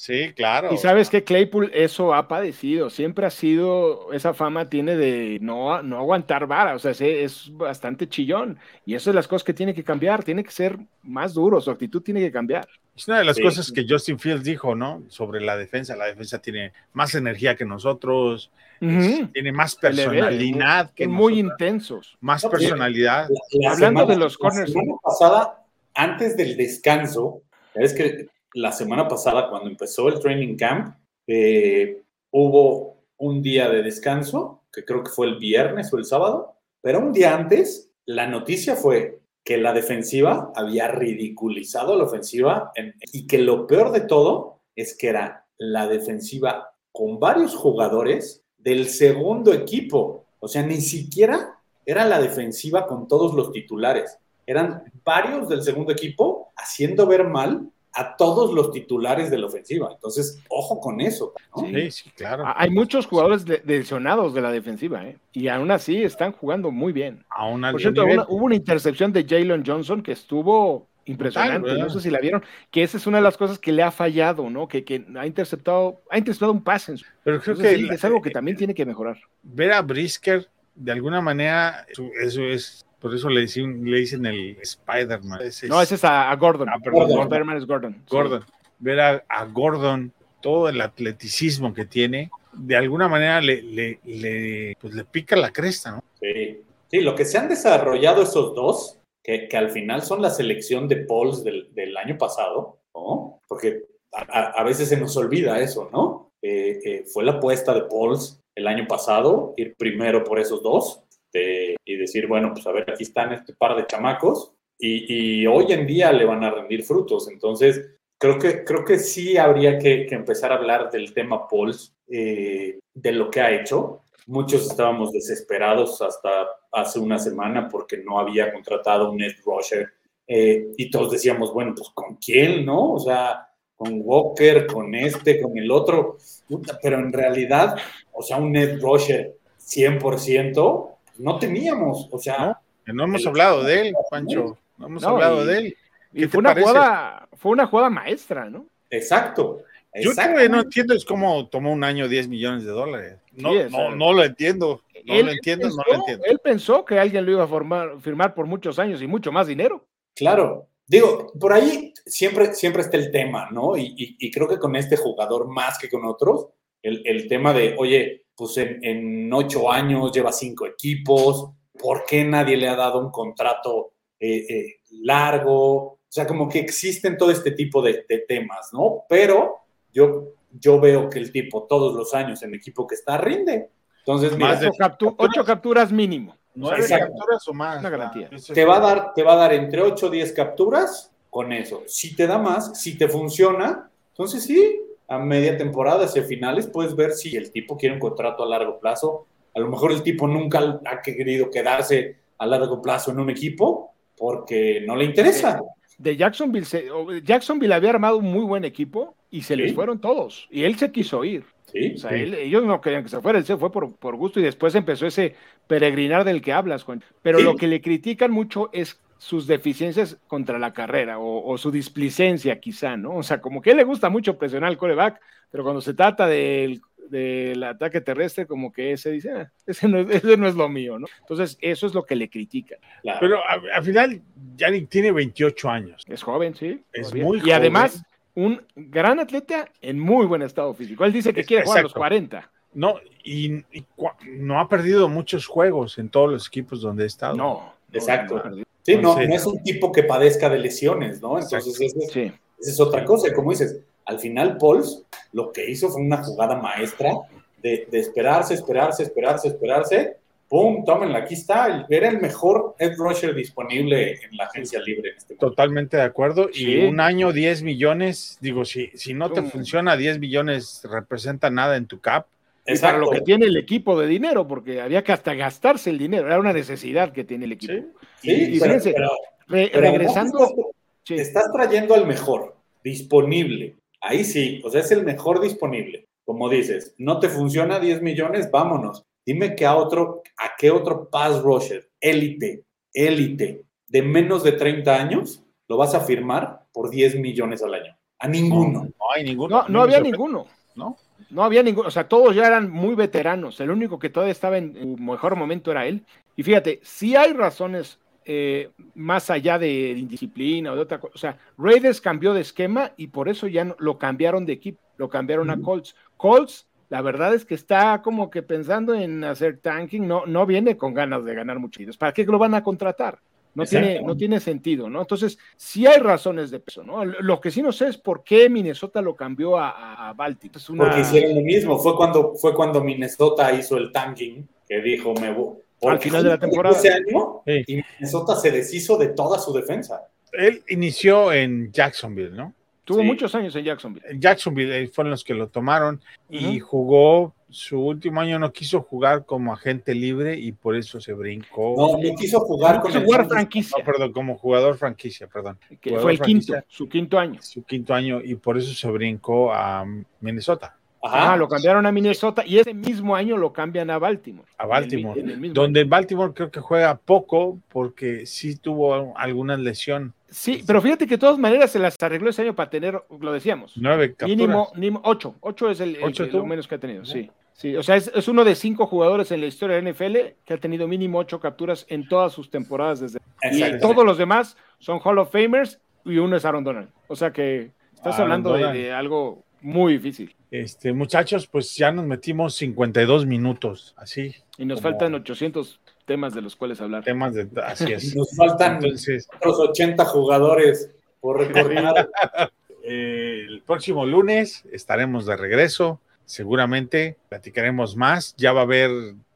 Sí, claro. Y sabes que Claypool eso ha padecido, siempre ha sido, esa fama tiene de no, no aguantar vara, o sea, es bastante chillón y eso es las cosas que tiene que cambiar, tiene que ser más duro, su actitud tiene que cambiar. Es una de las cosas que Justin Fields dijo, ¿no? Sobre la defensa, la defensa tiene más energía que nosotros, tiene más personalidad que muy intensos. Más personalidad. Hablando de los corners. La semana pasada, antes del descanso, es que la semana pasada, cuando empezó el training camp, eh, hubo un día de descanso, que creo que fue el viernes o el sábado, pero un día antes, la noticia fue que la defensiva había ridiculizado a la ofensiva y que lo peor de todo es que era la defensiva con varios jugadores del segundo equipo. O sea, ni siquiera era la defensiva con todos los titulares. Eran varios del segundo equipo haciendo ver mal a todos los titulares de la ofensiva. Entonces, ojo con eso. Sí, sí, claro. Hay muchos jugadores lesionados de la defensiva, ¿eh? y aún así están jugando muy bien. Por cierto, hubo una intercepción de Jalen Johnson que estuvo impresionante. no sé si la vieron, que esa es una de las cosas que le ha fallado, ¿no? Que, que ha interceptado, ha interceptado un pase. Pero creo que es algo que también tiene que mejorar. Ver a Brisker, de alguna manera, eso es por eso le dicen, le dicen el Spider-Man. no, ese es a, Gordon. Ah, Gordon. es Gordon. Gordon. Ver a, Gordon, todo el atleticismo que tiene, de alguna manera le, le, pues le pica la cresta, ¿no? Sí. Sí, lo que se han desarrollado esos dos, que, que al final son la selección de Pauls del, del año pasado, ¿no? Porque a, a, veces se nos olvida eso, ¿no? eh, eh, fue la apuesta de Pauls el año pasado, ir primero por esos dos y decir, bueno, pues a ver, aquí están este par de chamacos y, hoy en día le van a rendir frutos. Entonces, creo que, creo que sí habría que, empezar a hablar del tema Pauls, de lo que ha hecho. Muchos estábamos desesperados hasta hace una semana porque no había contratado un Ed Rusher y todos decíamos, bueno, pues con quién, ¿no? O sea, con Walker, con este, con el otro, pero en realidad, o sea, un Ned Rusher 100%, no teníamos, o sea... No, no hemos hablado de él, Pancho, no hemos hablado de él. Y fue una, jugada, fue una jugada maestra, ¿no? Exacto. Yo que no entiendo es cómo tomó un año 10 millones de dólares. No, no, no, lo entiendo. No lo entiendo, no lo entiendo. Él pensó que alguien lo iba a formar, firmar por muchos años y mucho más dinero. Claro, Digo, por ahí siempre, siempre está el tema, ¿no? Y, creo que con este jugador más que con otros, el, tema de, oye, pues en, ocho años lleva cinco equipos, ¿por qué nadie le ha dado un contrato eh, eh, largo? O sea, como que existen todo este tipo de, temas, ¿no? Pero yo, yo veo que el tipo todos los años en el equipo que está rinde. Entonces, más de ocho capturas mínimo. ¿Nueve capturas o más? Una garantía. Te va, a dar, te va a dar entre 8 o 10 capturas con eso. Si te da más, si te funciona, entonces sí, a media temporada, hacia finales, puedes ver si el tipo quiere un contrato a largo plazo. A lo mejor el tipo nunca ha querido quedarse a largo plazo en un equipo porque no le interesa. De Jacksonville, Jacksonville había armado un muy buen equipo y se les fueron todos. Y él se quiso ir ellos no querían que se fuera, él se fue por, por, gusto y después empezó ese peregrinar del que hablas, Juan. Pero lo que le critican mucho es sus deficiencias contra la carrera o, su displicencia quizá, ¿no? O sea, como que a él le gusta mucho presionar al coreback, pero cuando se trata del, ataque terrestre, como que ese dice, ah, ese, no, es lo mío, ¿no? Entonces, eso es lo que le critican. Pero al final, Yannick tiene 28 años. Es joven, sí. Es muy joven. Y además, un gran atleta en muy buen estado físico. Él dice que quiere jugar a los 40. No, y, no ha perdido muchos juegos en todos los equipos donde ha estado. No, exacto. Sí, no, no es un tipo que padezca de lesiones, ¿no? Entonces, esa es, otra cosa. Como dices, al final, Pauls lo que hizo fue una jugada maestra de, de esperarse, esperarse, esperarse, esperarse ¡pum! Tómenla, aquí está. Era el mejor Ed Rusher disponible en la agencia libre. En este Totalmente de acuerdo. Y un año, 10 millones, digo, si, si no te funciona, 10 millones representa nada en tu cap. Y para lo que tiene el equipo de dinero, porque había que hasta gastarse el dinero, era una necesidad que tiene el equipo. Sí, y, fíjense, regresando. estás trayendo al mejor disponible. Ahí sí, o sea, es el mejor disponible. Como dices, no te funciona 10 millones, vámonos. Dime que a otro, a qué otro pass rusher, élite, élite, de menos de 30 años, lo vas a firmar por 10 millones al año. A ninguno. No, hay ninguno. No, había ninguno. ¿No? No había ninguno, o sea, todos ya eran muy veteranos. El único que todavía estaba en su mejor momento era él. Y fíjate, si hay razones eh, más allá de indisciplina o de otra cosa. O sea, Raiders cambió de esquema y por eso ya lo cambiaron de equipo, lo cambiaron a Colts. Colts la verdad es que está como que pensando en hacer tanking, no, no viene con ganas de ganar muchos. ¿Para qué lo van a contratar? No tiene, no tiene sentido, ¿no? Entonces, sí hay razones de peso, ¿no? Lo que sí no sé es por qué Minnesota lo cambió a, Baltimore. Porque hicieron lo mismo, fue cuando, fue cuando Minnesota hizo el tanking, que dijo, me voy. Al final de la temporada. Ese año, y Minnesota se deshizo de toda su defensa. Él inició en Jacksonville, ¿no? Tuvo muchos años en Jacksonville. En Jacksonville fueron los que lo tomaron y jugó su último año no quiso jugar como agente libre y por eso se brincó. No, no quiso jugar con jugar franquicia. perdón, como jugador franquicia, perdón. fue el quinto, su quinto año. Su quinto año y por eso se brincó a Minnesota. Ajá, lo cambiaron a Minnesota y ese mismo año lo cambian a Baltimore. A Baltimore, donde Baltimore creo que juega poco porque sí tuvo alguna lesión. Sí, pero fíjate que de todas maneras se las arregló ese año para tener, lo decíamos. Nueve Mínimo, mínimo ocho. Ocho es el, lo menos que ha tenido, sí. Sí, o sea, es, es, uno de cinco jugadores en la historia de NFL que ha tenido mínimo ocho capturas en todas sus temporadas desde. Y todos los demás son Hall of Famers y uno es Aaron Donald. O sea que estás hablando de algo muy difícil. Este, muchachos, pues ya nos metimos 52 minutos, así. Y nos faltan 800 temas de los cuales hablar. Temas de, así es. Nos faltan Entonces, otros 80 jugadores por recordar. el próximo lunes estaremos de regreso. seguramente platicaremos más. Ya va a haber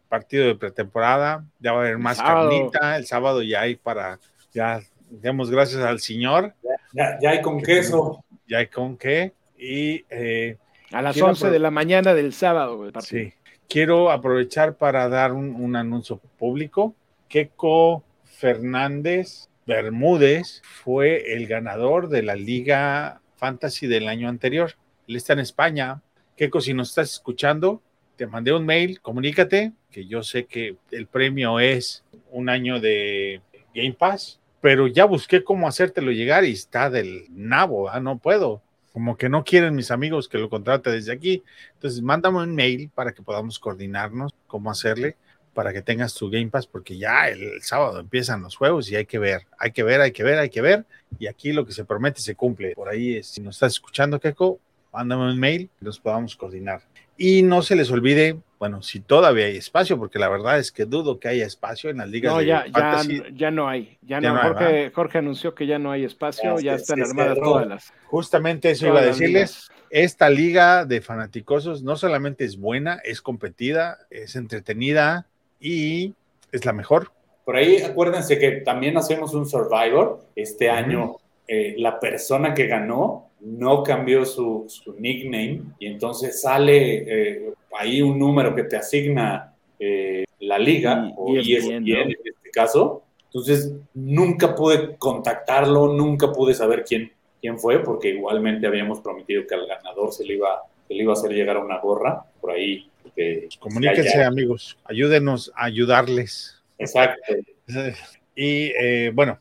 partido de pretemporada, ya va a haber más carnita. El sábado ya hay para, ya demos gracias al Señor, Ya, ya hay con queso. ya hay con qué. Y eh, A las Quiero 11 de la mañana del sábado. el partido. Sí. Quiero aprovechar para dar un, un anuncio público. Keco Fernández Bermúdez fue el ganador de la Liga Fantasy del año anterior. Él está en España. Keco, si nos estás escuchando, te mandé un mail, comunícate, que yo sé que el premio es un año de Game Pass, pero ya busqué cómo hacértelo llegar y está del nabo, ¿ah? no puedo. Como que no quieren mis amigos que lo contrate desde aquí. Entonces, mándame un mail para que podamos coordinarnos cómo hacerle para que tengas tu Game Pass, porque ya el, sábado empiezan los juegos y hay que ver, hay que ver, hay que ver, hay que ver. Y aquí lo que se promete se cumple. Por ahí, es, si nos estás escuchando, Keiko, mándame un mail nos podamos coordinar. Y no se les olvide, bueno, si todavía hay espacio, porque la verdad es que dudo que haya espacio en las ligas No, de ya, ya, fantasy. ya no hay. Ya, Ya no. no hay, Jorge, Jorge anunció que ya no hay espacio, Ya ya están armadas todas las. Justamente eso iba a decirles. Esta liga de fanaticosos no solamente es buena, es competida, es entretenida y es la mejor. Por ahí acuérdense que también hacemos un Survivor. Este año eh, la persona que ganó no cambió su, su nickname y entonces sale eh, ahí un número que te asigna eh, la liga Y- o ESPN, ¿no? en este caso. Entonces nunca pude contactarlo, nunca pude saber quién, quién fue porque igualmente habíamos prometido que al ganador se le iba, se le iba a hacer llegar una gorra por ahí. que- Comuníquense, amigos, ayúdenos a ayudarles. Exacto. Y eh, bueno,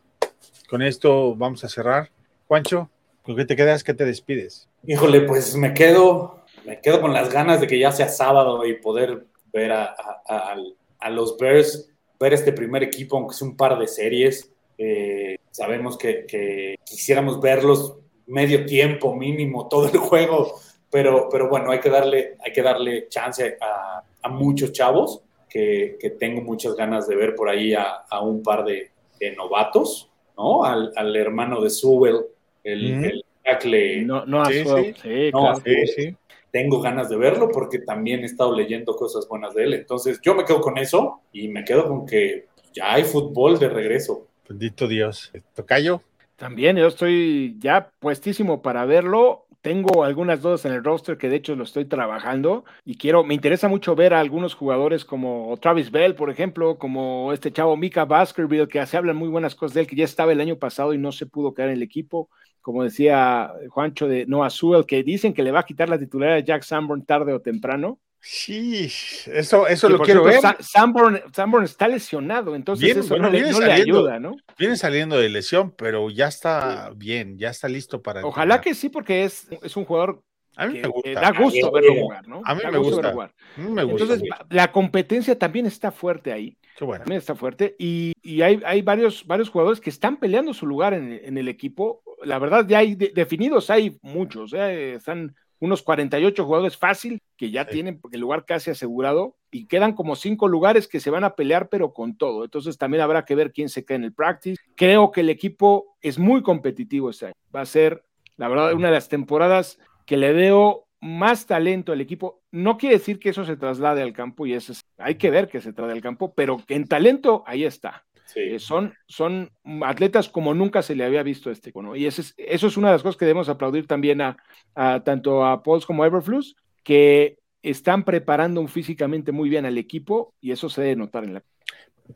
con esto vamos a cerrar. Juancho, ¿con qué te quedas? ¿Qué te despides? Híjole, pues me quedo, me quedo con las ganas de que ya sea sábado y poder ver a, a- a- a los Bears, ver este primer equipo, aunque sea un par de series. Eh, sabemos que, que quisiéramos verlos medio tiempo mínimo, todo el juego, pero, pero bueno, hay que darle, hay que darle chance a, a muchos chavos que, que tengo muchas ganas de ver por ahí a, a un par de, de novatos, ¿no? Al, al hermano de Sewell, el, tackle No, no a Sí, su- sí. sí, No, claro. Sí, sí. tengo ganas de verlo porque también he estado leyendo cosas buenas de él. Entonces yo me quedo con eso y me quedo con que ya hay fútbol de regreso. Bendito Dios. Tocayo. También yo estoy ya puestísimo para verlo. Tengo algunas dudas en el roster que de hecho lo estoy trabajando y quiero, me interesa mucho ver a algunos jugadores como Travis Bell, por ejemplo, como este chavo Mika Baskerville, que se hablan muy buenas cosas de él, que ya estaba el año pasado y no se pudo quedar en el equipo. Como decía Juancho de Noah Sewell, que dicen que le va a quitar la titularidad a Jack Sanborn tarde o temprano. Sí, eso, eso Que, lo quiero ver. cierto, Sanborn, Sanborn está lesionado, entonces Bien, eso bueno, no, le, ayuda, ¿no? Viene saliendo de lesión, pero ya está bien, ya está listo para. Ojalá entrenar. que sí, porque es, es un jugador A mí que, me que gusta. da gusto verlo jugar, ¿no? a mí Da me gusto gusta. verlo jugar. A mí me gusta. Entonces, mucho. la competencia también está fuerte ahí, Qué bueno. también está fuerte, y, y hay, hay varios, varios jugadores que están peleando su lugar en, en el equipo. La verdad, ya hay de- definidos, hay muchos, ¿eh? están unos 48 jugadores fácil que ya Sí. tienen el lugar casi asegurado y quedan como cinco lugares que se van a pelear pero con todo. Entonces también habrá que ver quién se queda en el practice. Creo que el equipo es muy competitivo este año. Va a ser, la verdad, una de las temporadas que le veo más talento al equipo. No quiere decir que eso se traslade al campo y eso es- hay que ver que se traslade al campo, pero en talento ahí está. Sí. Eh, son, son atletas como nunca se le había visto a este. ¿no? Y eso es, eso es una de las cosas que debemos aplaudir también a, a tanto a Pauls como a Everflux, que están preparando un físicamente muy bien al equipo y eso se debe notar en la.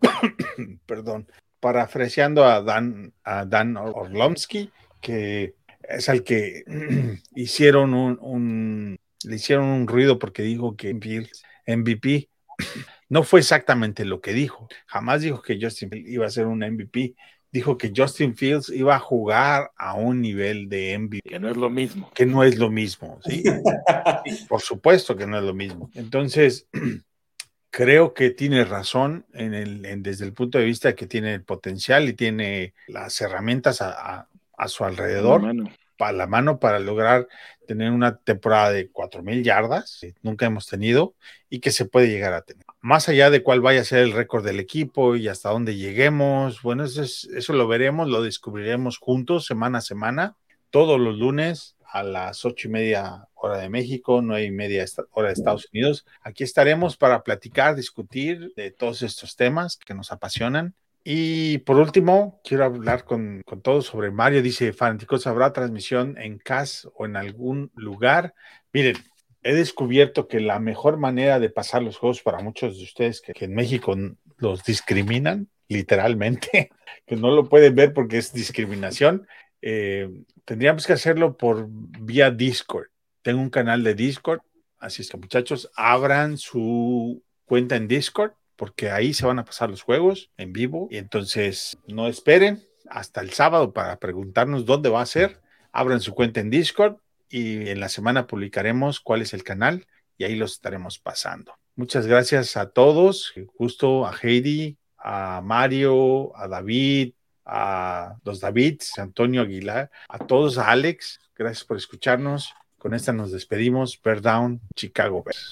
Perdón. Parafraseando a Dan, a Dan Or- Orlomsky, que es al que hicieron un, un- le hicieron un ruido porque dijo que MVP. No fue exactamente lo que dijo. Jamás dijo que Justin Fields iba a ser un MVP. Dijo que Justin Fields iba a jugar a un nivel de MVP. Que no es lo mismo. que no es lo mismo, ¿sí? Por supuesto que no es lo mismo. Entonces, creo que tiene razón en el, en- desde el punto de vista que tiene el potencial y tiene las herramientas a, a- a su alrededor, Mano. Para la mano, para lograr tener una temporada de 4.000 yardas, que nunca hemos tenido, y que se puede llegar a tener. Más allá de cuál vaya a ser el récord del equipo y hasta dónde lleguemos, bueno, eso, es- eso lo veremos, lo descubriremos juntos semana a semana, todos los lunes a las ocho y media hora de México, nueve y media hora de Estados Unidos. Aquí estaremos para platicar, discutir de todos estos temas que nos apasionan. Y por último, quiero hablar con, con todos sobre Mario. Dice, fanáticos, ¿habrá transmisión en CAS o en algún lugar? Miren, he descubierto que la mejor manera de pasar los juegos para muchos de ustedes que, en México los discriminan, literalmente, que no lo pueden ver porque es discriminación, eh, tendríamos que hacerlo por vía Discord. Tengo un canal de Discord, así es que muchachos, abran su cuenta en Discord porque ahí se van a pasar los juegos en vivo y entonces no esperen hasta el sábado para preguntarnos dónde va a ser. Abran su cuenta en Discord y en la semana publicaremos cuál es el canal y ahí los estaremos pasando. Muchas gracias a todos, justo a Heidi, a Mario, a David, a los Davids, Antonio Aguilar, a todos, a Alex, gracias por escucharnos. Con esta nos despedimos. Bear Down, Chicago Bears.